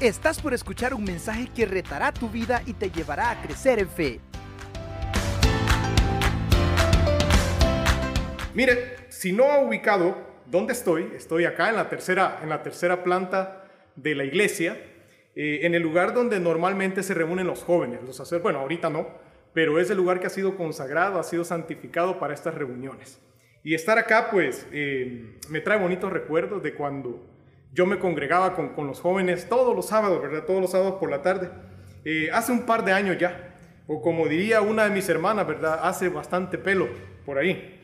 Estás por escuchar un mensaje que retará tu vida y te llevará a crecer en fe. Mire, si no ha ubicado dónde estoy, estoy acá en la tercera, en la tercera planta de la iglesia, eh, en el lugar donde normalmente se reúnen los jóvenes, los hacer, bueno, ahorita no, pero es el lugar que ha sido consagrado, ha sido santificado para estas reuniones. Y estar acá, pues, eh, me trae bonitos recuerdos de cuando yo me congregaba con, con, los jóvenes todos los sábados, ¿verdad? Todos los sábados por la tarde. Eh, hace un par de años ya, o como diría una de mis hermanas, ¿verdad? Hace bastante pelo por ahí.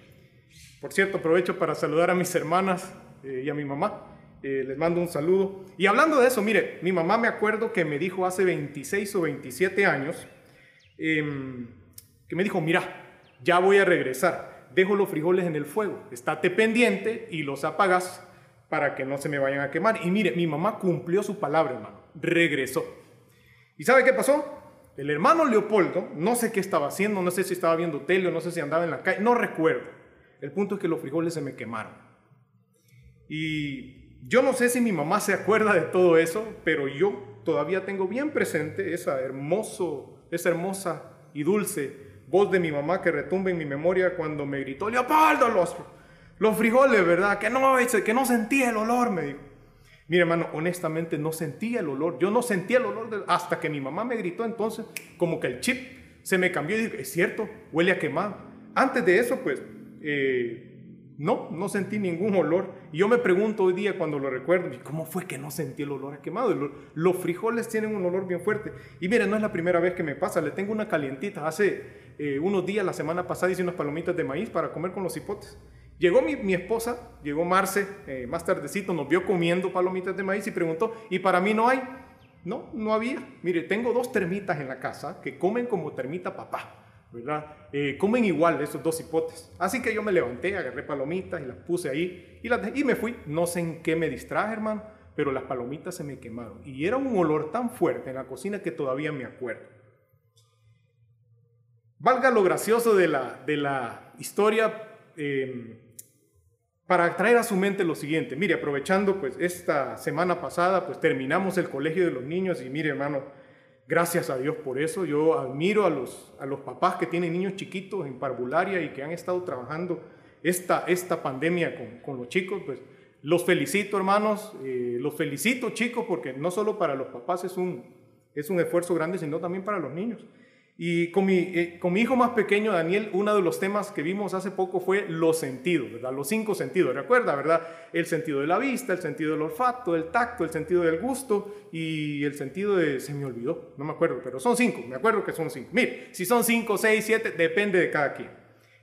Por cierto, aprovecho para saludar a mis hermanas eh, y a mi mamá. Eh, les mando un saludo. Y hablando de eso, mire, mi mamá me acuerdo que me dijo hace 26 o 27 años, em, que me dijo, mira, ya voy a regresar, dejo los frijoles en el fuego, estate pendiente y los apagas para que no se me vayan a quemar. Y mire, mi mamá cumplió su palabra, hermano. Regresó. ¿Y sabe qué pasó? El hermano Leopoldo, no sé qué estaba haciendo, no sé si estaba viendo tele no sé si andaba en la calle, no recuerdo. El punto es que los frijoles se me quemaron. Y yo no sé si mi mamá se acuerda de todo eso, pero yo todavía tengo bien presente esa, hermoso, esa hermosa y dulce voz de mi mamá que retumba en mi memoria cuando me gritó, Leopoldo, los, los frijoles, ¿verdad? Que no, que no sentía el olor, me dijo. Mire, hermano, honestamente no sentía el olor. Yo no sentía el olor hasta que mi mamá me gritó entonces, como que el chip se me cambió y dije, es cierto, huele a quemado. Antes de eso, pues, eh, no, no sentí ningún olor. Y yo me pregunto hoy día cuando lo recuerdo, ¿cómo fue que no sentí el olor a quemado? Los frijoles tienen un olor bien fuerte. Y mire, no es la primera vez que me pasa, le tengo una calientita. Hace eh, unos días, la semana pasada, hice unas palomitas de maíz para comer con los hipotes. Llegó mi, esposa, llegó Marce, eh, más tardecito, nos vio comiendo palomitas de maíz y preguntó, ¿y para mí no hay? No, no había. Mire, tengo dos termitas en la casa que comen como termita papá, ¿verdad? Eh, comen igual esos dos hipotes. Así que yo me levanté, agarré palomitas y las puse ahí y, las, y me fui. No sé en qué me distraje, hermano, pero las palomitas se me quemaron. Y era un olor tan fuerte en la cocina que todavía me acuerdo. Valga lo gracioso de la, de la historia. Eh, para traer a su mente lo siguiente. Mire, aprovechando pues esta semana pasada, pues terminamos el colegio de los niños y mire hermano, gracias a Dios por eso. Yo admiro a los, a los papás que tienen niños chiquitos en parvularia y que han estado trabajando esta, esta pandemia con, con los chicos, pues los felicito hermanos, eh, los felicito chicos porque no solo para los papás es un, es un esfuerzo grande, sino también para los niños. Y con mi, eh, con mi, hijo más pequeño, Daniel, uno de los temas que vimos hace poco fue los sentidos, ¿verdad? Los cinco sentidos, recuerda, ¿verdad? El sentido de la vista, el sentido del olfato, el tacto, el sentido del gusto y el sentido de... Se me olvidó, no me acuerdo, pero son cinco, me acuerdo que son cinco. Mire, si son cinco, seis, siete, depende de cada quien.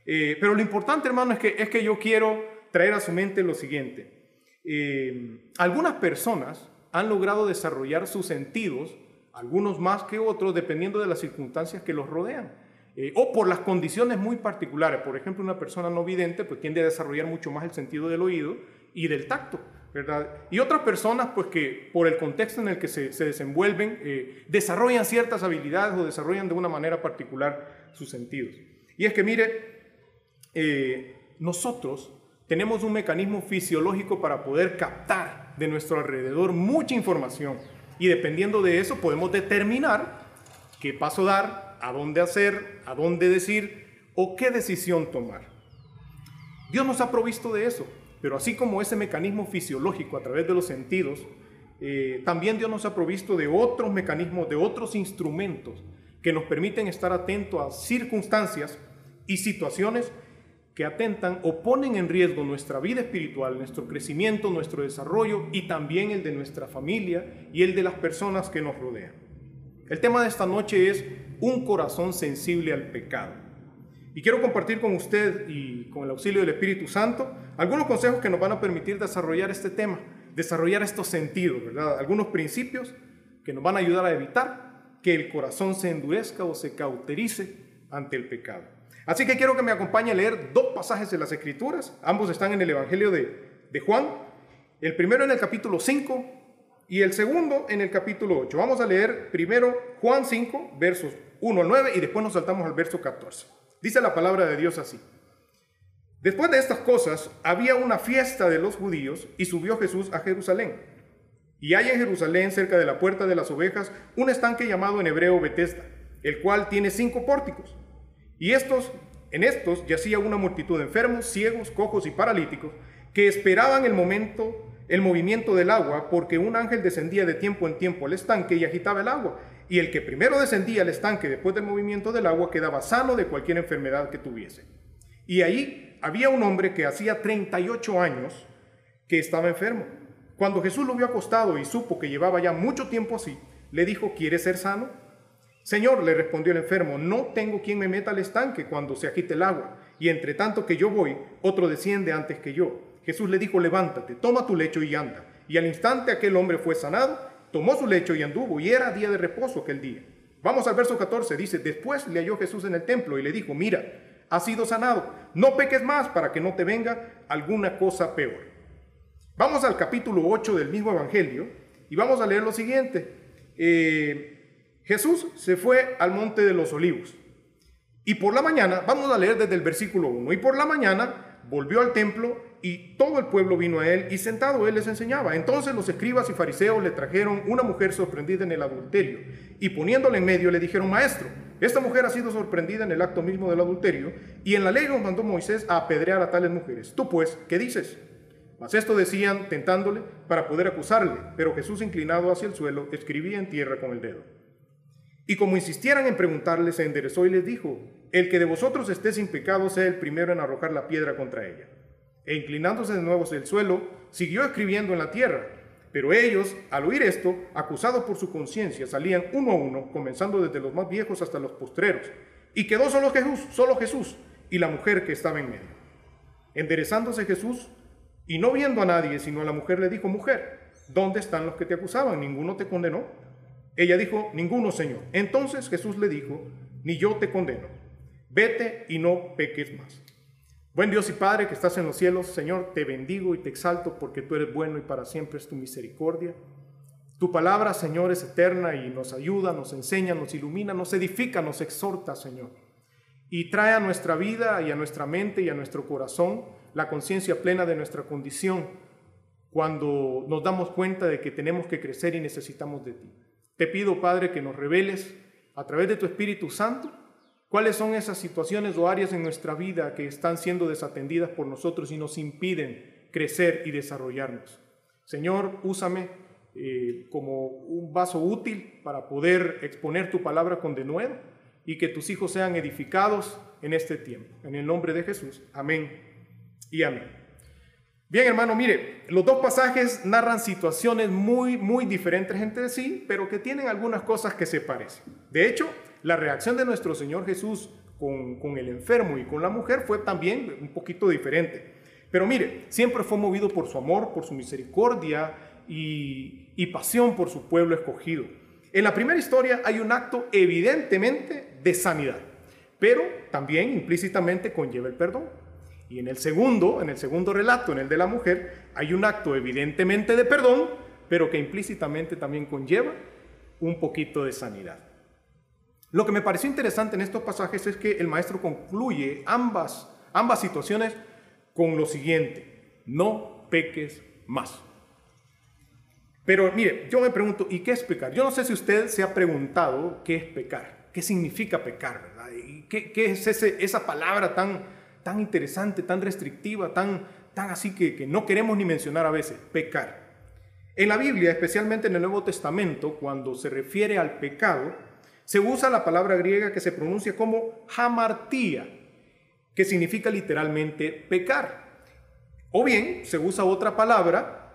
Eh, pero lo importante, hermano, es que, es que yo quiero traer a su mente lo siguiente. Eh, algunas personas han logrado desarrollar sus sentidos algunos más que otros, dependiendo de las circunstancias que los rodean. Eh, o por las condiciones muy particulares. Por ejemplo, una persona no vidente pues, tiende a desarrollar mucho más el sentido del oído y del tacto. ¿verdad? Y otras personas, pues que por el contexto en el que se, desenvuelven, eh, desarrollan ciertas habilidades o desarrollan de una manera particular sus sentidos. Y es que, mire, eh, nosotros tenemos un mecanismo fisiológico para poder captar de nuestro alrededor mucha información y dependiendo de eso podemos determinar qué paso dar, a dónde hacer, a dónde decir o qué decisión tomar. Dios nos ha provisto de eso, pero así como ese mecanismo fisiológico a través de los sentidos, eh, también Dios nos ha provisto de otros mecanismos, de otros instrumentos que nos permiten estar atentos a circunstancias y situaciones que atentan o ponen en riesgo nuestra vida espiritual, nuestro crecimiento, nuestro desarrollo y también el de nuestra familia y el de las personas que nos rodean. El tema de esta noche es un corazón sensible al pecado. Y quiero compartir con usted y con el auxilio del Espíritu Santo algunos consejos que nos van a permitir desarrollar este tema, desarrollar estos sentidos, ¿verdad? Algunos principios que nos van a ayudar a evitar que el corazón se endurezca o se cauterice ante el pecado. Así que quiero que me acompañe a leer dos pasajes de las Escrituras. Ambos están en el Evangelio de, Juan. El primero en el capítulo 5 y el segundo en el capítulo 8. Vamos a leer primero Juan 5, versos 1 al 9 y después nos saltamos al verso 14. Dice la palabra de Dios así. Después de estas cosas, había una fiesta de los judíos y subió Jesús a Jerusalén. Y hay en Jerusalén, cerca de la puerta de las ovejas, un estanque llamado en hebreo Betesda, el cual tiene cinco pórticos. Y estos, en estos yacía una multitud de enfermos, ciegos, cojos y paralíticos, que esperaban el momento, el movimiento del agua, porque un ángel descendía de tiempo en tiempo al estanque y agitaba el agua. Y el que primero descendía al estanque después del movimiento del agua quedaba sano de cualquier enfermedad que tuviese. Y ahí había un hombre que hacía 38 años que estaba enfermo. Cuando Jesús lo vio acostado y supo que llevaba ya mucho tiempo así, le dijo, ¿quieres ser sano? Señor, le respondió el enfermo, no tengo quien me meta al estanque cuando se agite el agua, y entre tanto que yo voy, otro desciende antes que yo. Jesús le dijo, levántate, toma tu lecho y anda. Y al instante aquel hombre fue sanado, tomó su lecho y anduvo, y era día de reposo aquel día. Vamos al verso 14, dice, después le halló Jesús en el templo y le dijo, mira, has sido sanado, no peques más para que no te venga alguna cosa peor. Vamos al capítulo 8 del mismo Evangelio y vamos a leer lo siguiente. Eh, Jesús se fue al monte de los olivos y por la mañana, vamos a leer desde el versículo 1, y por la mañana volvió al templo y todo el pueblo vino a él y sentado él les enseñaba. Entonces los escribas y fariseos le trajeron una mujer sorprendida en el adulterio y poniéndole en medio le dijeron, maestro, esta mujer ha sido sorprendida en el acto mismo del adulterio y en la ley nos mandó Moisés a apedrear a tales mujeres. Tú pues, ¿qué dices? Mas esto decían tentándole para poder acusarle, pero Jesús inclinado hacia el suelo escribía en tierra con el dedo. Y como insistieran en preguntarle, se enderezó y les dijo, el que de vosotros esté sin pecado sea el primero en arrojar la piedra contra ella. E inclinándose de nuevo hacia el suelo, siguió escribiendo en la tierra. Pero ellos, al oír esto, acusados por su conciencia, salían uno a uno, comenzando desde los más viejos hasta los postreros. Y quedó solo Jesús, solo Jesús y la mujer que estaba en medio. Enderezándose Jesús y no viendo a nadie, sino a la mujer, le dijo, mujer, ¿dónde están los que te acusaban? ¿Ninguno te condenó? Ella dijo, ninguno, Señor. Entonces Jesús le dijo, ni yo te condeno. Vete y no peques más. Buen Dios y Padre que estás en los cielos, Señor, te bendigo y te exalto porque tú eres bueno y para siempre es tu misericordia. Tu palabra, Señor, es eterna y nos ayuda, nos enseña, nos ilumina, nos edifica, nos exhorta, Señor. Y trae a nuestra vida y a nuestra mente y a nuestro corazón la conciencia plena de nuestra condición cuando nos damos cuenta de que tenemos que crecer y necesitamos de ti. Te pido, Padre, que nos reveles a través de tu Espíritu Santo ¿Cuáles son esas situaciones o áreas en nuestra vida que están siendo desatendidas por nosotros y nos impiden crecer y desarrollarnos? Señor, úsame eh, como un vaso útil para poder exponer tu palabra con denuedo y que tus hijos sean edificados en este tiempo. En el nombre de Jesús. Amén y amén. Bien, hermano, mire, los dos pasajes narran situaciones muy, muy diferentes entre sí, pero que tienen algunas cosas que se parecen. De hecho, la reacción de nuestro Señor Jesús con, el enfermo y con la mujer fue también un poquito diferente. Pero mire, siempre fue movido por su amor, por su misericordia y, y pasión por su pueblo escogido. En la primera historia hay un acto evidentemente de sanidad, pero también implícitamente conlleva el perdón. Y en el segundo, en el segundo relato, en el de la mujer, hay un acto evidentemente de perdón, pero que implícitamente también conlleva un poquito de sanidad. Lo que me pareció interesante en estos pasajes es que el maestro concluye ambas, ambas situaciones con lo siguiente, no peques más. Pero mire, yo me pregunto, ¿y qué es pecar? Yo no sé si usted se ha preguntado qué es pecar, qué significa pecar, ¿verdad? ¿Y qué, es esa palabra tan, tan interesante, tan restrictiva, tan, tan así que, no queremos ni mencionar a veces, pecar. En la Biblia, especialmente en el Nuevo Testamento, cuando se refiere al pecado, se usa la palabra griega que se pronuncia como hamartía, que significa literalmente pecar. O bien se usa otra palabra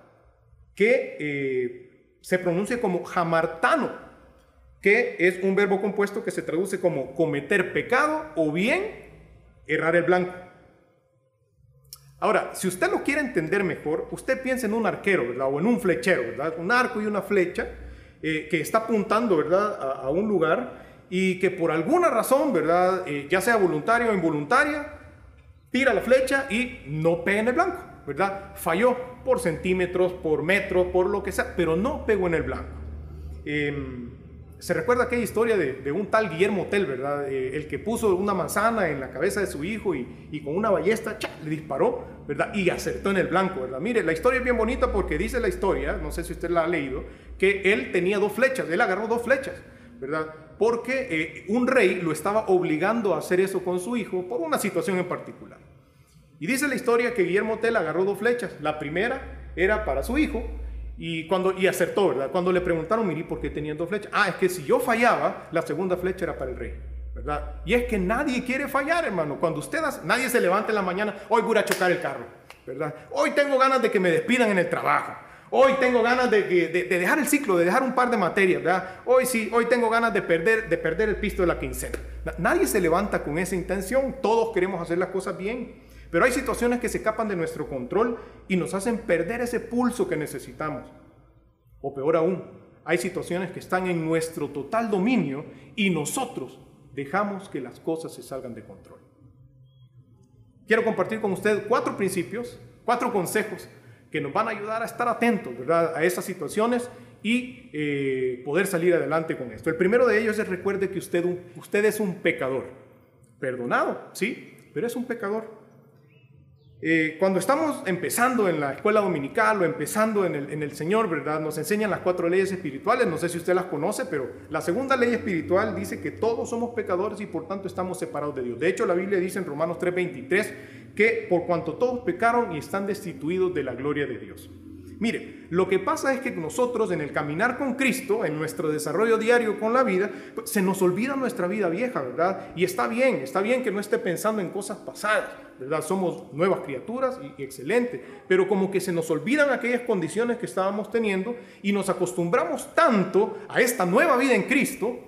que eh, se pronuncia como hamartano, que es un verbo compuesto que se traduce como cometer pecado o bien errar el blanco. Ahora, si usted lo quiere entender mejor, usted piensa en un arquero, O en un flechero, ¿verdad? Un arco y una flecha eh, que está apuntando, ¿verdad? A, un lugar y que por alguna razón, ¿verdad? Eh, ya sea voluntaria o involuntaria, tira la flecha y no pega en el blanco, ¿verdad? Falló por centímetros, por metros, por lo que sea, pero no pegó en el blanco. Em, se recuerda aquella historia de, un tal Guillermo Tell, ¿verdad? Eh, el que puso una manzana en la cabeza de su hijo y, con una ballesta le disparó, ¿verdad? Y acertó en el blanco, ¿verdad? Mire, la historia es bien bonita porque dice la historia, no sé si usted la ha leído, que él tenía dos flechas, él agarró dos flechas, ¿verdad? Porque eh, un rey lo estaba obligando a hacer eso con su hijo por una situación en particular. Y dice la historia que Guillermo Tell agarró dos flechas. La primera era para su hijo y, cuando, y acertó, ¿verdad? Cuando le preguntaron, mire, ¿por qué tenían dos flechas? Ah, es que si yo fallaba, la segunda flecha era para el rey. ¿verdad? Y es que nadie quiere fallar, hermano. Cuando usted, nadie se levanta en la mañana, hoy voy a chocar el carro, ¿verdad? Hoy tengo ganas de que me despidan en el trabajo. Hoy tengo ganas de, de, dejar el ciclo, de dejar un par de materias, ¿verdad? Hoy sí, hoy tengo ganas de perder, de perder el pisto de la quincena. Nadie se levanta con esa intención. Todos queremos hacer las cosas bien. Pero hay situaciones que se escapan de nuestro control y nos hacen perder ese pulso que necesitamos. O peor aún, hay situaciones que están en nuestro total dominio y nosotros dejamos que las cosas se salgan de control. Quiero compartir con ustedes cuatro principios, cuatro consejos que nos van a ayudar a estar atentos a esas situaciones y eh, poder salir adelante con esto. El primero de ellos es recuerde que usted, usted es un pecador. Perdonado, sí, pero es un pecador. Eh, cuando estamos empezando en la escuela dominical o empezando en el, en el, Señor, ¿verdad? Nos enseñan las cuatro leyes espirituales, no sé si usted las conoce, pero la segunda ley espiritual dice que todos somos pecadores y por tanto estamos separados de Dios. De hecho, la Biblia dice en Romanos 3:23 que por cuanto todos pecaron y están destituidos de la gloria de Dios. Mire, lo que pasa es que nosotros en el caminar con Cristo, en nuestro desarrollo diario con la vida, pues, se nos olvida nuestra vida vieja, ¿verdad? Y está bien, está bien que no esté pensando en cosas pasadas, ¿verdad? Somos nuevas criaturas y, excelente, pero como que se nos olvidan aquellas condiciones que estábamos teniendo y nos acostumbramos tanto a esta nueva vida en Cristo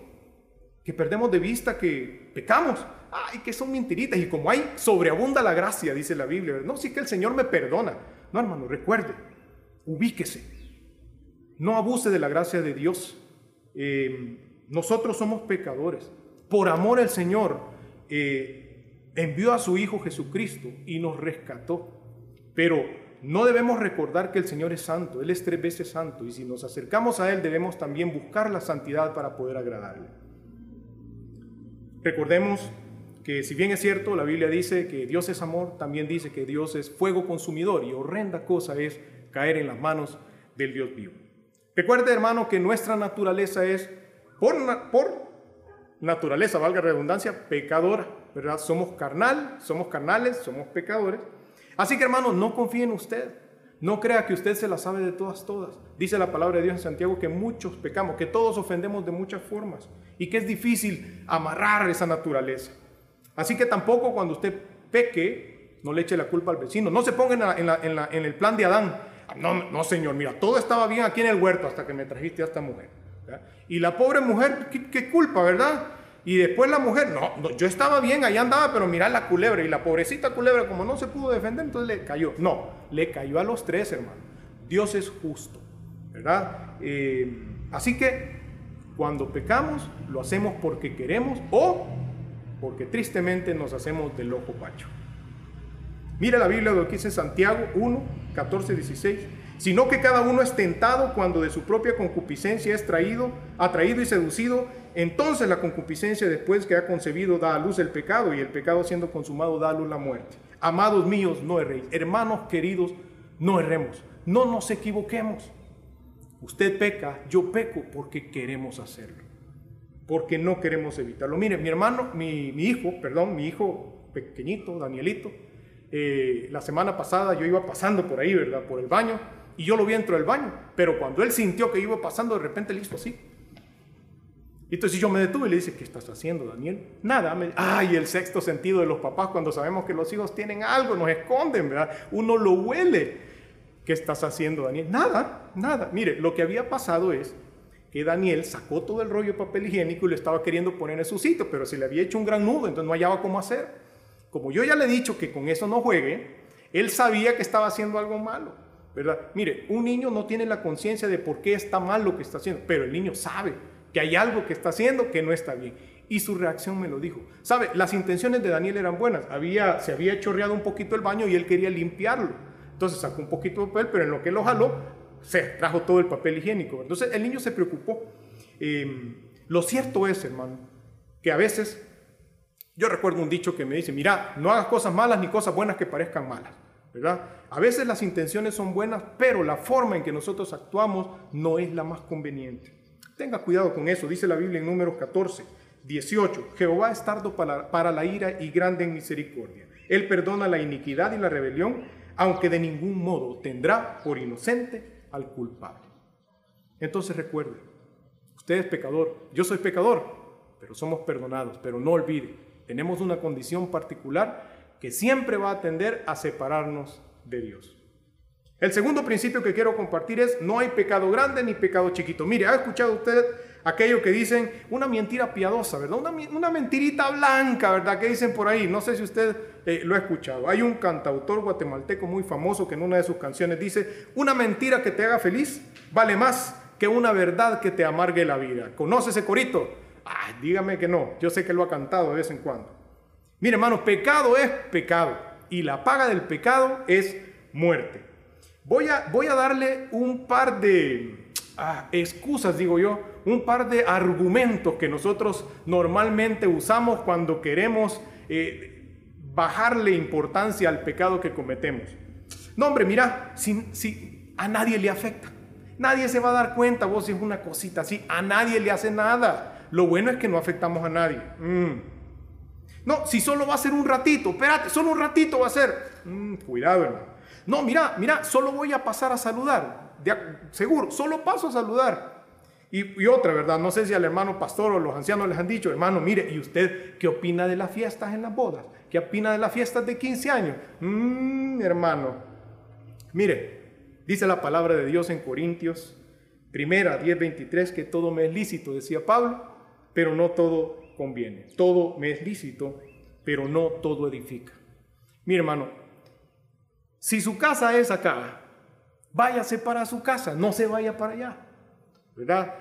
que perdemos de vista que pecamos. Ay, que son mentiritas. Y como hay sobreabunda la gracia, dice la Biblia. No, sí que el Señor me perdona. No, hermano, recuerde, ubíquese. No abuse de la gracia de Dios. Eh, nosotros somos pecadores. Por amor al Señor eh, envió a su Hijo Jesucristo y nos rescató. Pero no debemos recordar que el Señor es santo, Él es tres veces santo y si nos acercamos a Él debemos también buscar la santidad para poder agradarle. Recordemos que si bien es cierto, la Biblia dice que Dios es amor, también dice que Dios es fuego consumidor y horrenda cosa es caer en las manos del Dios vivo. Recuerde, hermano, que nuestra naturaleza es, por, naturaleza, valga redundancia, pecadora, ¿verdad? Somos carnal, somos carnales, somos pecadores. Así que, hermano, no confíe en usted. No crea que usted se la sabe de todas, todas. Dice la palabra de Dios en Santiago que muchos pecamos, que todos ofendemos de muchas formas y que es difícil amarrar esa naturaleza. Así que tampoco cuando usted peque, no le eche la culpa al vecino. No se ponga en el plan de Adán. No, no, señor, mira, todo estaba bien aquí en el huerto hasta que me trajiste a esta mujer. Y la pobre mujer, ¿qué, culpa, verdad? Y después la mujer, no, yo estaba bien, allá andaba, pero mira la culebra. Y la pobrecita culebra, como no se pudo defender, entonces le cayó. No, le cayó a los tres, hermano. Dios es justo, ¿verdad? Eh, así que cuando pecamos, lo hacemos porque queremos o porque tristemente nos hacemos del ojo pacho. Mira la Biblia lo que dice Santiago 1, 14, 16. Sino que cada uno es tentado cuando de su propia concupiscencia es traído, atraído y seducido. Entonces la concupiscencia después que ha concebido da a luz el pecado y el pecado siendo consumado da a luz la muerte. Amados míos, no erréis. Hermanos queridos, no erremos. No nos equivoquemos. Usted peca, yo peco porque queremos hacerlo. Porque no queremos evitarlo. Mire, mi hermano, mi, mi hijo, perdón, mi hijo pequeñito, Danielito, eh, la semana pasada yo iba pasando por ahí, ¿verdad? Por el baño, y yo lo vi dentro del baño, pero cuando él sintió que iba pasando, de repente le hizo así. Entonces yo me detuve y le dije, ¿qué estás haciendo, Daniel? Nada. Me... Ay, el sexto sentido de los papás cuando sabemos que los hijos tienen algo, nos esconden, ¿verdad? Uno lo huele. ¿Qué estás haciendo, Daniel? Nada, nada. Mire, lo que había pasado es que Daniel sacó todo el rollo de papel higiénico y lo estaba queriendo poner en su sitio, pero se le había hecho un gran nudo, entonces no hallaba cómo hacer. Como yo ya le he dicho que con eso no juegue, él sabía que estaba haciendo algo malo, ¿verdad? Mire, un niño no tiene la conciencia de por qué está mal lo que está haciendo, pero el niño sabe que hay algo que está haciendo que no está bien. Y su reacción me lo dijo. ¿Sabe? Las intenciones de Daniel eran buenas. Había, se había chorreado un poquito el baño y él quería limpiarlo. Entonces sacó un poquito de papel, pero en lo que lo jaló, se trajo todo el papel higiénico. Entonces el niño se preocupó. Em, Lo cierto es, hermano, que a veces yo recuerdo un dicho que me dice, mira, no hagas cosas malas ni cosas buenas que parezcan malas, ¿verdad? A veces las intenciones son buenas, pero la forma en que nosotros actuamos no es la más conveniente. Tenga cuidado con eso, dice la Biblia en números 14, 18. Jehová es tardo para, para la ira y grande en misericordia. Él perdona la iniquidad y la rebelión, aunque de ningún modo tendrá por inocente al culpable. Entonces recuerde, usted es pecador, yo soy pecador, pero somos perdonados. Pero no olvide, tenemos una condición particular que siempre va a tender a separarnos de Dios. El segundo principio que quiero compartir es, no hay pecado grande ni pecado chiquito. Mire, ¿ha escuchado usted aquello que dicen una mentira piadosa, ¿verdad? Una, mentirita blanca, ¿verdad? Que dicen por ahí. No sé si usted eh, lo ha escuchado. Hay un cantautor guatemalteco muy famoso que en una de sus canciones dice, una mentira que te haga feliz vale más que una verdad que te amargue la vida. ¿Conoce ese corito? Dígame que no. Yo sé que lo ha cantado de vez en cuando. Mire, hermano, pecado es pecado. Y la paga del pecado es muerte. Voy a, voy a darle un par de ah, excusas, digo yo, un par de argumentos que nosotros normalmente usamos cuando queremos eh, bajarle importancia al pecado que cometemos. No, hombre, mira, a nadie le afecta. Nadie se va a dar cuenta, vos si es una cosita así, a nadie le hace nada. Lo bueno es que no afectamos a nadie. Mm. No, si solo va a ser un ratito, espérate, solo un ratito va a ser. Mm, cuidado, hermano. No, mira, mira, solo voy a pasar a saludar. seguro, solo paso a saludar. Y, otra, ¿verdad? No sé si al hermano pastor o los ancianos les han dicho, hermano, mire, ¿y usted qué opina de las fiestas en las bodas? ¿Qué opina de las fiestas de 15 años? Mmm, hermano. Mire, dice la palabra de Dios en Corintios, primera 10:23, que todo me es lícito, decía Pablo, pero no todo conviene. Todo me es lícito, pero no todo edifica. Mi hermano, si su casa es acá, váyase para su casa, no se vaya para allá. ¿Verdad?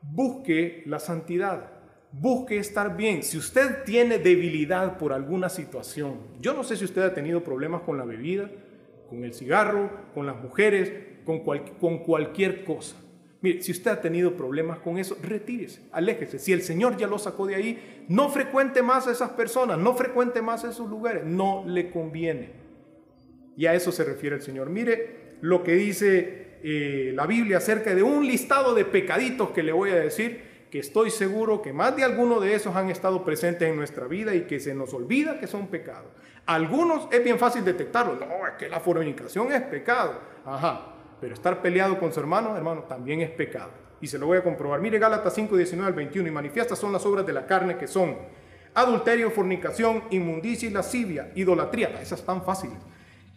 Busque la santidad, busque estar bien. Si usted tiene debilidad por alguna situación, yo no sé si usted ha tenido problemas con la bebida, con el cigarro, con las mujeres, con, con cualquier cosa. Mire, si usted ha tenido problemas con eso, retírese, aléjese. Si el Señor ya lo sacó de ahí, no frecuente más a esas personas, no frecuente más a esos lugares, no le conviene. Y a eso se refiere el Señor. Mire lo que dice eh, la Biblia acerca de un listado de pecaditos que le voy a decir, que estoy seguro que más de alguno de esos han estado presentes en nuestra vida y que se nos olvida que son pecados. Algunos es bien fácil detectarlo. No, es que la fornicación es pecado. Ajá. Pero estar peleado con su hermano, hermano, también es pecado. Y se lo voy a comprobar. Mire Gálatas 5, 19 al 21. Y manifiestas son las obras de la carne que son adulterio, fornicación, inmundicia y lascivia, idolatría. Esas están fáciles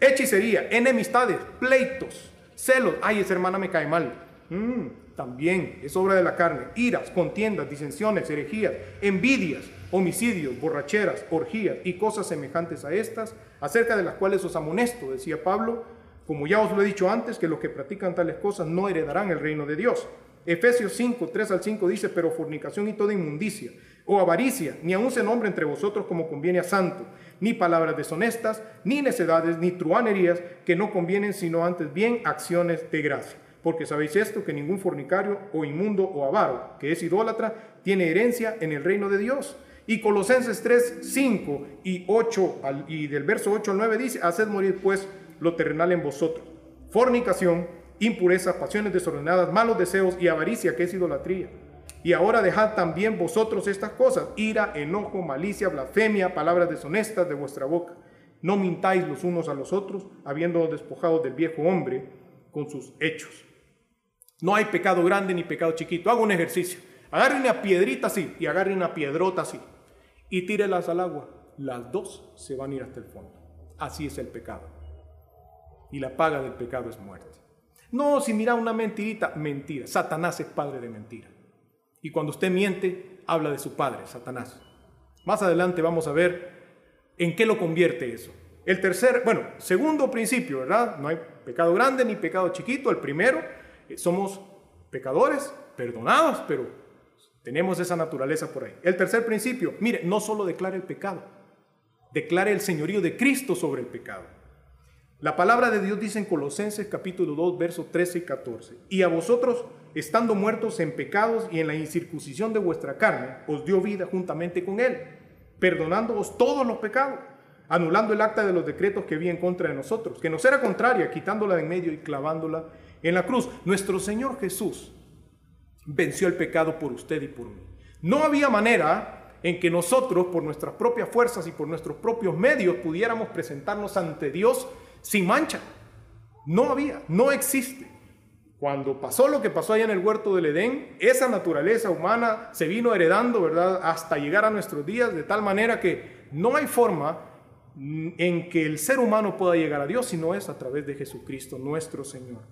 hechicería, enemistades, pleitos, celos. Ay, esa hermana me cae mal. Mm, también es obra de la carne. Iras, contiendas, disensiones, herejías, envidias, homicidios, borracheras, orgías y cosas semejantes a estas, acerca de las cuales os amonesto, decía Pablo, como ya os lo he dicho antes, que los que practican tales cosas no heredarán el reino de Dios. Efesios 5, 3 al 5 dice, pero fornicación y toda inmundicia o avaricia, ni aun se nombre entre vosotros como conviene a santo, ni palabras deshonestas, ni necedades, ni truanerías que no convienen, sino antes bien acciones de gracia. Porque sabéis esto, que ningún fornicario o inmundo o avaro, que es idólatra, tiene herencia en el reino de Dios. Y Colosenses 3, 5 y 8, y del verso 8 al 9 dice, haced morir pues lo terrenal en vosotros. Fornicación, impureza, pasiones desordenadas, malos deseos y avaricia, que es idolatría y ahora dejad también vosotros estas cosas, ira, enojo, malicia, blasfemia, palabras deshonestas de vuestra boca. No mintáis los unos a los otros, habiendo despojado del viejo hombre con sus hechos. No hay pecado grande ni pecado chiquito. Hago un ejercicio. Agarre una piedrita así y agarre una piedrota así y tírelas al agua. Las dos se van a ir hasta el fondo. Así es el pecado. Y la paga del pecado es muerte. No, si mira una mentirita, mentira. Satanás es padre de mentira. Y cuando usted miente, habla de su padre, Satanás. Más adelante vamos a ver en qué lo convierte eso. El tercer, bueno, segundo principio, ¿verdad? No hay pecado grande ni pecado chiquito. El primero, eh, somos pecadores, perdonados, pero tenemos esa naturaleza por ahí. El tercer principio, mire, no solo declare el pecado, declare el señorío de Cristo sobre el pecado. La palabra de Dios dice en Colosenses capítulo 2, versos 13 y 14. Y a vosotros, estando muertos en pecados y en la incircuncisión de vuestra carne, os dio vida juntamente con Él, perdonándoos todos los pecados, anulando el acta de los decretos que había en contra de nosotros, que nos era contraria, quitándola de en medio y clavándola en la cruz. Nuestro Señor Jesús venció el pecado por usted y por mí. No había manera en que nosotros, por nuestras propias fuerzas y por nuestros propios medios, pudiéramos presentarnos ante Dios sin mancha. No había, no existe. Cuando pasó lo que pasó allá en el huerto del Edén, esa naturaleza humana se vino heredando, ¿verdad?, hasta llegar a nuestros días, de tal manera que no hay forma en que el ser humano pueda llegar a Dios si no es a través de Jesucristo, nuestro Señor.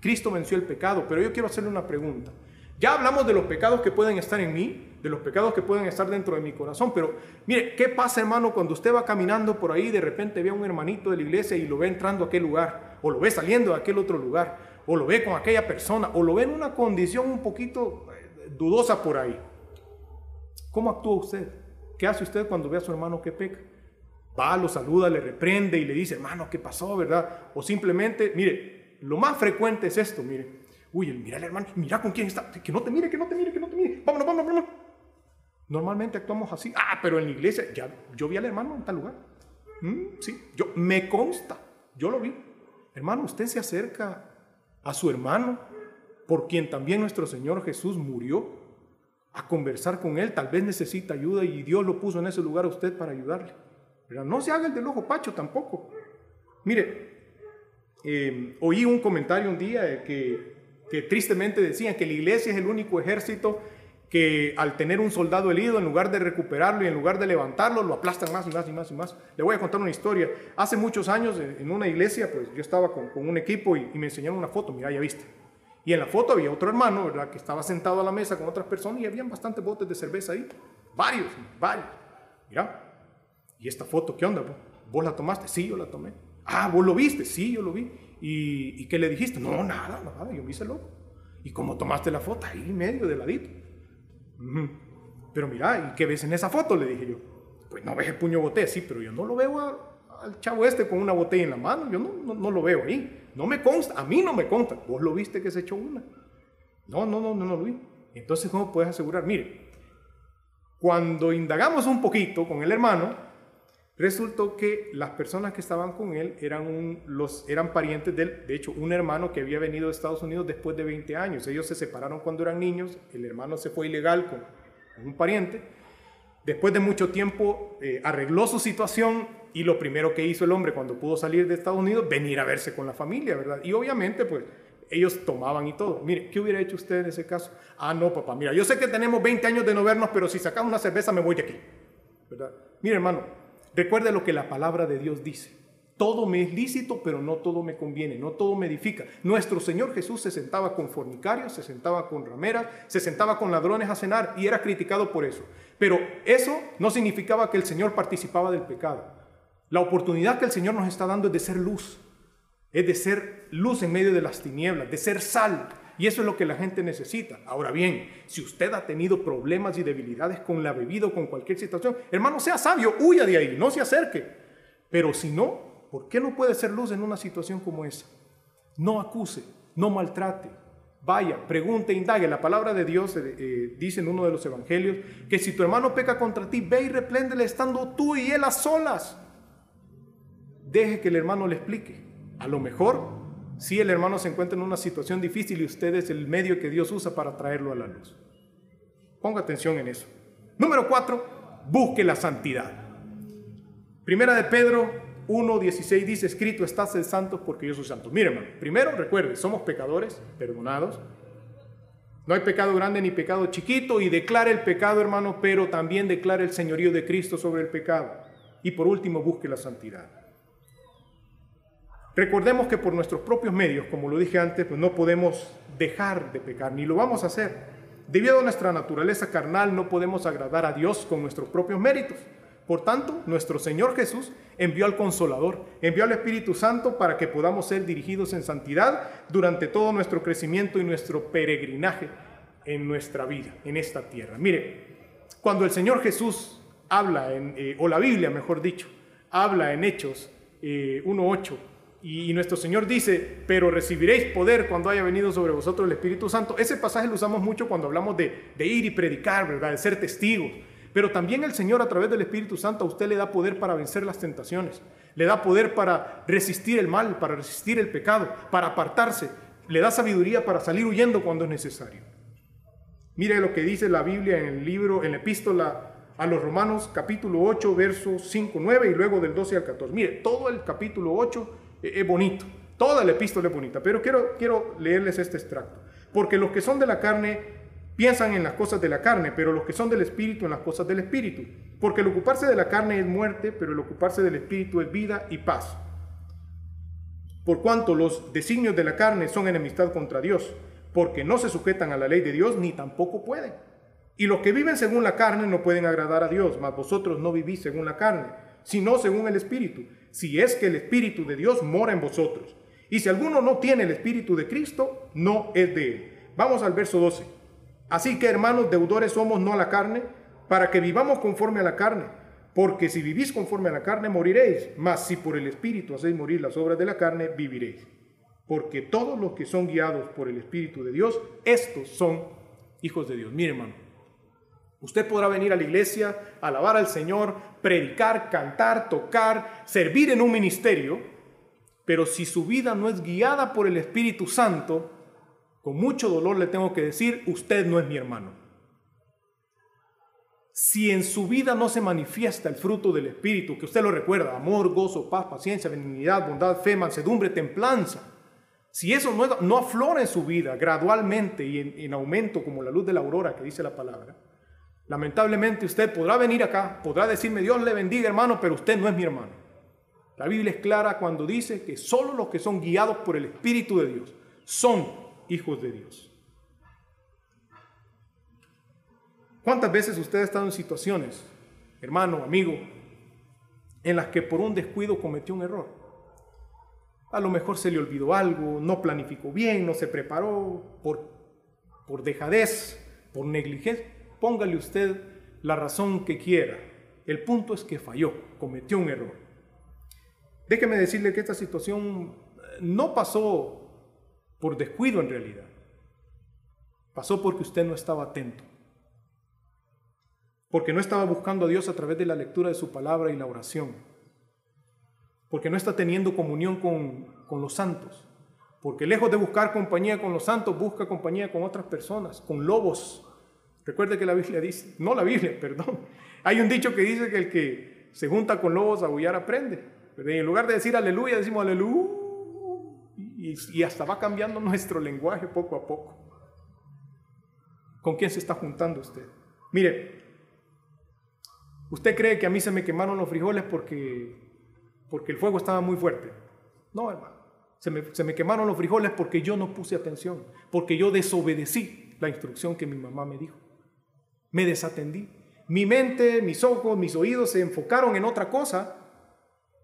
Cristo venció el pecado, pero yo quiero hacerle una pregunta. Ya hablamos de los pecados que pueden estar en mí, de los pecados que pueden estar dentro de mi corazón, pero mire, ¿qué pasa hermano cuando usted va caminando por ahí, de repente ve a un hermanito de la iglesia y lo ve entrando a aquel lugar, o lo ve saliendo de aquel otro lugar, o lo ve con aquella persona, o lo ve en una condición un poquito eh, dudosa por ahí? ¿Cómo actúa usted? ¿Qué hace usted cuando ve a su hermano que peca? Va, lo saluda, le reprende y le dice, hermano, ¿qué pasó, verdad? O simplemente, mire, lo más frecuente es esto, mire, Uy, mira el hermano, mira con quién está. Que no te mire, que no te mire, que no te mire. Vámonos, vámonos, vámonos. Normalmente actuamos así. Ah, pero en la iglesia, ya, yo vi al hermano en tal lugar. Mm, sí, yo, me consta, yo lo vi. Hermano, usted se acerca a su hermano, por quien también nuestro Señor Jesús murió, a conversar con él. Tal vez necesita ayuda y Dios lo puso en ese lugar a usted para ayudarle. Pero no se haga el del ojo pacho tampoco. Mire, eh, oí un comentario un día de que que tristemente decían que la iglesia es el único ejército que al tener un soldado herido, en lugar de recuperarlo y en lugar de levantarlo, lo aplastan más y más y más y más. Le voy a contar una historia. Hace muchos años en una iglesia, pues yo estaba con, un equipo y, me enseñaron una foto, mira, ya viste. Y en la foto había otro hermano, ¿verdad? Que estaba sentado a la mesa con otras personas y habían bastantes botes de cerveza ahí. Varios, varios. Mira. ¿Y esta foto qué onda? ¿Vos la tomaste? Sí, yo la tomé. Ah, ¿vos lo viste? Sí, yo lo vi. ¿Y, qué le dijiste? No, nada, nada, yo me hice loco. ¿Y cómo tomaste la foto? Ahí medio, de ladito. Pero mira, ¿y qué ves en esa foto? Le dije yo. Pues no ves el puño botella, sí, pero yo no lo veo al chavo este con una botella en la mano, yo no, no, lo veo ahí. No me consta, a mí no me consta. ¿Vos lo viste que se echó una? No, no, no, no, no vi. Entonces, ¿cómo puedes asegurar? Mire, cuando indagamos un poquito con el hermano, Resultó que las personas que estaban con él eran, los, eran parientes de de hecho, un hermano que había venido de Estados Unidos después de 20 años. Ellos se separaron cuando eran niños, el hermano se fue ilegal con, un pariente. Después de mucho tiempo eh, arregló su situación y lo primero que hizo el hombre cuando pudo salir de Estados Unidos, venir a verse con la familia, ¿verdad? Y obviamente, pues, ellos tomaban y todo. Mire, ¿qué hubiera hecho usted en ese caso? Ah, no, papá, mira, yo sé que tenemos 20 años de no vernos, pero si sacamos una cerveza me voy de aquí, ¿verdad? Mire, hermano, Recuerde lo que la palabra de Dios dice. Todo me es lícito, pero no todo me conviene, no todo me edifica. Nuestro Señor Jesús se sentaba con fornicarios, se sentaba con rameras, se sentaba con ladrones a cenar y era criticado por eso. Pero eso no significaba que el Señor participaba del pecado. La oportunidad que el Señor nos está dando es de ser luz, es de ser luz en medio de las tinieblas, de ser sal, y eso es lo que la gente necesita. Ahora bien, si usted ha tenido problemas y debilidades con la bebida o con cualquier situación, hermano, sea sabio, huya de ahí, no se acerque. Pero si no, ¿por qué no puede ser luz en una situación como esa? No acuse, no maltrate. Vaya, pregunte, indague. La palabra de Dios eh, eh, dice en uno de los evangelios que si tu hermano peca contra ti, ve y repléndele estando tú y él a solas. Deje que el hermano le explique. A lo mejor si el hermano se encuentra en una situación difícil y usted es el medio que Dios usa para traerlo a la luz. Ponga atención en eso. Número cuatro, busque la santidad. Primera de Pedro 1.16 dice, escrito estás el santo porque yo soy santo. Mire hermano, primero recuerde, somos pecadores, perdonados. No hay pecado grande ni pecado chiquito y declare el pecado hermano, pero también declare el señorío de Cristo sobre el pecado. Y por último, busque la santidad. Recordemos que por nuestros propios medios, como lo dije antes, pues no podemos dejar de pecar, ni lo vamos a hacer. Debido a nuestra naturaleza carnal, no podemos agradar a Dios con nuestros propios méritos. Por tanto, nuestro Señor Jesús envió al Consolador, envió al Espíritu Santo para que podamos ser dirigidos en santidad durante todo nuestro crecimiento y nuestro peregrinaje en nuestra vida, en esta tierra. Mire, cuando el Señor Jesús habla, en, eh, o la Biblia mejor dicho, habla en Hechos 1.8, eh, Y, nuestro Señor dice, pero recibiréis poder cuando haya venido sobre vosotros el Espíritu Santo. Ese pasaje lo usamos mucho cuando hablamos de, ir y predicar, ¿verdad? De ser testigos. Pero también el Señor a través del Espíritu Santo a usted le da poder para vencer las tentaciones, le da poder para resistir el mal, para resistir el pecado, para apartarse, le da sabiduría para salir huyendo cuando es necesario. Mire lo que dice la Biblia en el libro, en la epístola a los Romanos capítulo 8, versos 5, 9 y luego del 12 al 14. Mire, todo el capítulo 8 es bonito, toda la epístola es bonita, pero quiero, quiero leerles este extracto. Porque los que son de la carne piensan en las cosas de la carne, pero los que son del Espíritu en las cosas del Espíritu. Porque el ocuparse de la carne es muerte, pero el ocuparse del Espíritu es vida y paz. Por cuanto los designios de la carne son enemistad contra Dios, porque no se sujetan a la ley de Dios ni tampoco pueden. Y los que viven según la carne no pueden agradar a Dios, mas vosotros no vivís según la carne, sino según el Espíritu, si es que el Espíritu de Dios mora en vosotros. Y si alguno no tiene el Espíritu de Cristo, no es de él. Vamos al verso 12. Así que hermanos, deudores somos no a la carne, para que vivamos conforme a la carne. Porque si vivís conforme a la carne, moriréis. Mas si por el Espíritu hacéis morir las obras de la carne, viviréis. Porque todos los que son guiados por el Espíritu de Dios, estos son hijos de Dios. Mire, hermano, usted podrá venir a la iglesia, alabar al Señor, predicar, cantar, tocar, servir en un ministerio, pero si su vida no es guiada por el Espíritu Santo, con mucho dolor le tengo que decir, usted no es mi hermano. Si en su vida no se manifiesta el fruto del Espíritu, que usted lo recuerda, amor, gozo, paz, paciencia, benignidad, bondad, fe, mansedumbre, templanza, si eso no, aflora en su vida gradualmente y en, en aumento como la luz de la aurora que dice la palabra, lamentablemente usted podrá venir acá, podrá decirme Dios le bendiga hermano, pero usted no es mi hermano. La Biblia es clara cuando dice que solo los que son guiados por el Espíritu de Dios son hijos de Dios. ¿Cuántas veces usted ha estado en situaciones, hermano, amigo, en las que por un descuido cometió un error? A lo mejor se le olvidó algo, no planificó bien, no se preparó por, por dejadez, por negligencia. Póngale usted la razón que quiera. El punto es que falló, cometió un error. Déjeme decirle que esta situación no pasó por descuido en realidad. Pasó porque usted no estaba atento. Porque no estaba buscando a Dios a través de la lectura de su palabra y la oración. Porque no está teniendo comunión con, con los santos. Porque lejos de buscar compañía con los santos, busca compañía con otras personas, con lobos. Recuerde que la Biblia dice, no la Biblia, perdón. Hay un dicho que dice que el que se junta con lobos a aullar aprende. Pero en lugar de decir aleluya, decimos aleluya y, hasta va cambiando nuestro lenguaje poco a poco. ¿Con quién se está juntando usted? Mire, ¿usted cree que a mí se me quemaron los frijoles porque, porque el fuego estaba muy fuerte? No, hermano. Se me, se me quemaron los frijoles porque yo no puse atención, porque yo desobedecí la instrucción que mi mamá me dijo. Me desatendí. Mi mente, mis ojos, mis oídos se enfocaron en otra cosa,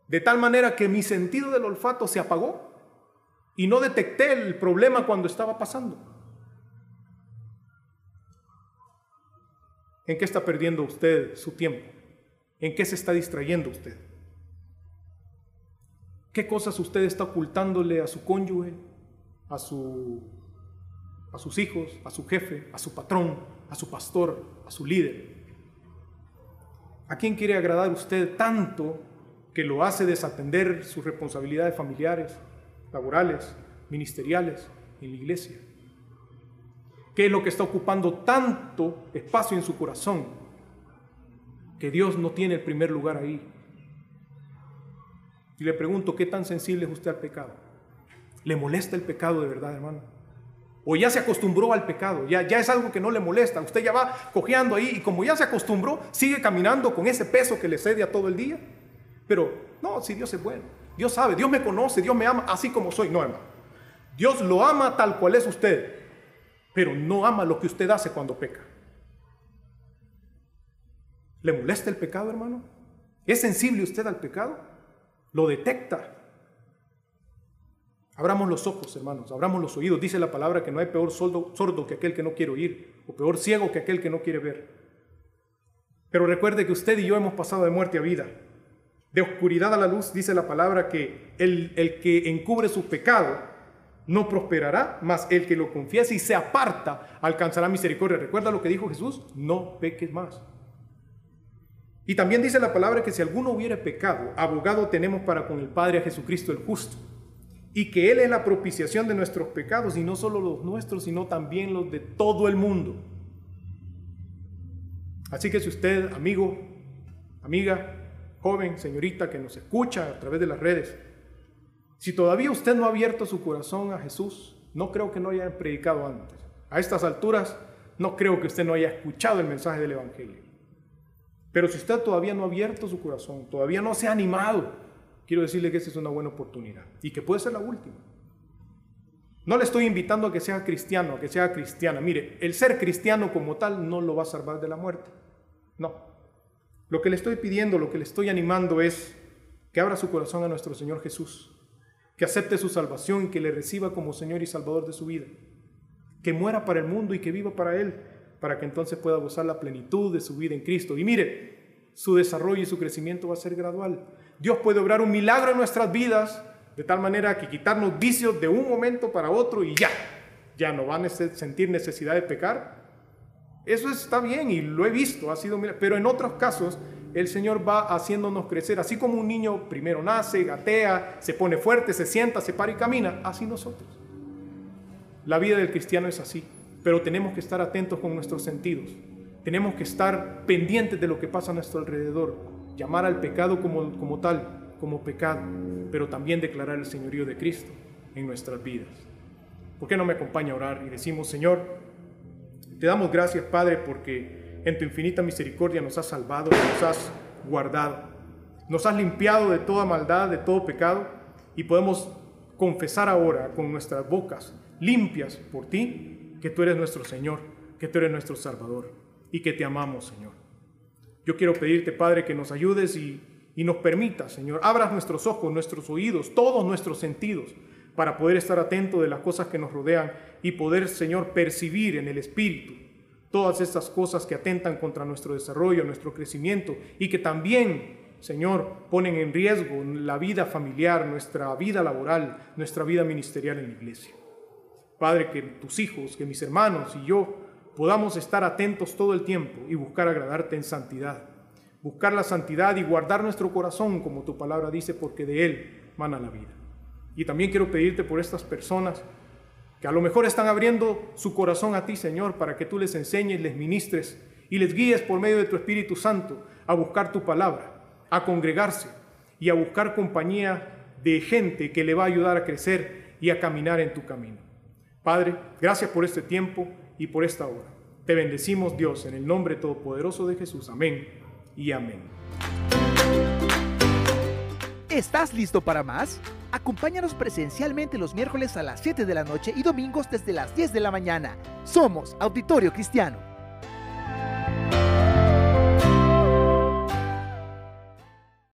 de tal manera que mi sentido del olfato se apagó y no detecté el problema cuando estaba pasando. ¿En qué está perdiendo usted su tiempo? ¿En qué se está distrayendo usted? ¿Qué cosas usted está ocultándole a su cónyuge, a, su, a sus hijos, a su jefe, a su patrón, a su pastor, a su líder? ¿A quién quiere agradar usted tanto que lo hace desatender sus responsabilidades familiares, laborales, ministeriales en la iglesia? ¿Qué es lo que está ocupando tanto espacio en su corazón que Dios no tiene el primer lugar ahí? Y le pregunto, ¿qué tan sensible es usted al pecado? ¿Le molesta el pecado de verdad, hermano? O ya se acostumbró al pecado, ya, ya es algo que no le molesta. Usted ya va cojeando ahí y como ya se acostumbró, sigue caminando con ese peso que le cede a todo el día. Pero no, si Dios es bueno. Dios sabe, Dios me conoce, Dios me ama así como soy. No, hermano. Dios lo ama tal cual es usted, pero no ama lo que usted hace cuando peca. ¿Le molesta el pecado, hermano? ¿Es sensible usted al pecado? ¿Lo detecta? Abramos los ojos, hermanos, abramos los oídos. Dice la palabra que no hay peor sordo, que aquel que no quiere oír, o peor ciego que aquel que no quiere ver. Pero recuerde que usted y yo hemos pasado de muerte a vida. de oscuridad a la luz, dice la palabra que el, el que encubre su pecado no prosperará, mas el que lo confiese y se aparta alcanzará misericordia. ¿Recuerda lo que dijo Jesús? No peques más. Y también dice la palabra que si alguno hubiere pecado, abogado tenemos para con el Padre a Jesucristo el justo. Y que Él es la propiciación de nuestros pecados, y no solo los nuestros, sino también los de todo el mundo. Así que si usted, amigo, amiga, joven, señorita que nos escucha a través de las redes, si todavía usted no ha abierto su corazón a Jesús, no creo que no haya predicado antes. A estas alturas, no creo que usted no haya escuchado el mensaje del Evangelio. Pero si usted todavía no ha abierto su corazón, todavía no se ha animado, quiero decirle que esa es una buena oportunidad y que puede ser la última. No le estoy invitando a que sea cristiano, a que sea cristiana. Mire, el ser cristiano como tal no lo va a salvar de la muerte. No. Lo que le estoy pidiendo, lo que le estoy animando es que abra su corazón a nuestro Señor Jesús, que acepte su salvación, que le reciba como Señor y Salvador de su vida, que muera para el mundo y que viva para Él, para que entonces pueda gozar la plenitud de su vida en Cristo. Y mire, su desarrollo y su crecimiento va a ser gradual. Dios puede obrar un milagro en nuestras vidas de tal manera que quitarnos vicios de un momento para otro y ya, ya no van a sentir necesidad de pecar. Eso está bien y lo he visto, ha sido, pero en otros casos el Señor va haciéndonos crecer, así como un niño primero nace, gatea, se pone fuerte, se sienta, se para y camina, así nosotros. La vida del cristiano es así pero tenemos que estar atentos con nuestros sentidos. Tenemos que estar pendientes de lo que pasa a nuestro alrededor, llamar al pecado como, como tal, como pecado, pero también declarar el señorío de Cristo en nuestras vidas. ¿Por qué no me acompaña a orar y decimos, Señor, te damos gracias, Padre, porque en tu infinita misericordia nos has salvado, nos has guardado, nos has limpiado de toda maldad, de todo pecado, y podemos confesar ahora con nuestras bocas limpias por ti que tú eres nuestro Señor, que tú eres nuestro Salvador y que te amamos, Señor. Yo quiero pedirte, Padre, que nos ayudes y, y nos permitas, Señor, abras nuestros ojos, nuestros oídos, todos nuestros sentidos, para poder estar atento de las cosas que nos rodean y poder, Señor, percibir en el Espíritu todas estas cosas que atentan contra nuestro desarrollo, nuestro crecimiento y que también, Señor, ponen en riesgo la vida familiar, nuestra vida laboral, nuestra vida ministerial en la iglesia. Padre, que tus hijos, que mis hermanos y yo podamos estar atentos todo el tiempo y buscar agradarte en santidad. Buscar la santidad y guardar nuestro corazón, como tu palabra dice, porque de él mana la vida. Y también quiero pedirte por estas personas que a lo mejor están abriendo su corazón a ti, Señor, para que tú les enseñes, les ministres y les guíes por medio de tu Espíritu Santo a buscar tu palabra, a congregarse y a buscar compañía de gente que le va a ayudar a crecer y a caminar en tu camino. Padre, gracias por este tiempo y por esta hora. Te bendecimos Dios en el nombre todopoderoso de Jesús. Amén y amén. ¿Estás listo para más? Acompáñanos presencialmente los miércoles a las 7 de la noche y domingos desde las 10 de la mañana. Somos Auditorio Cristiano.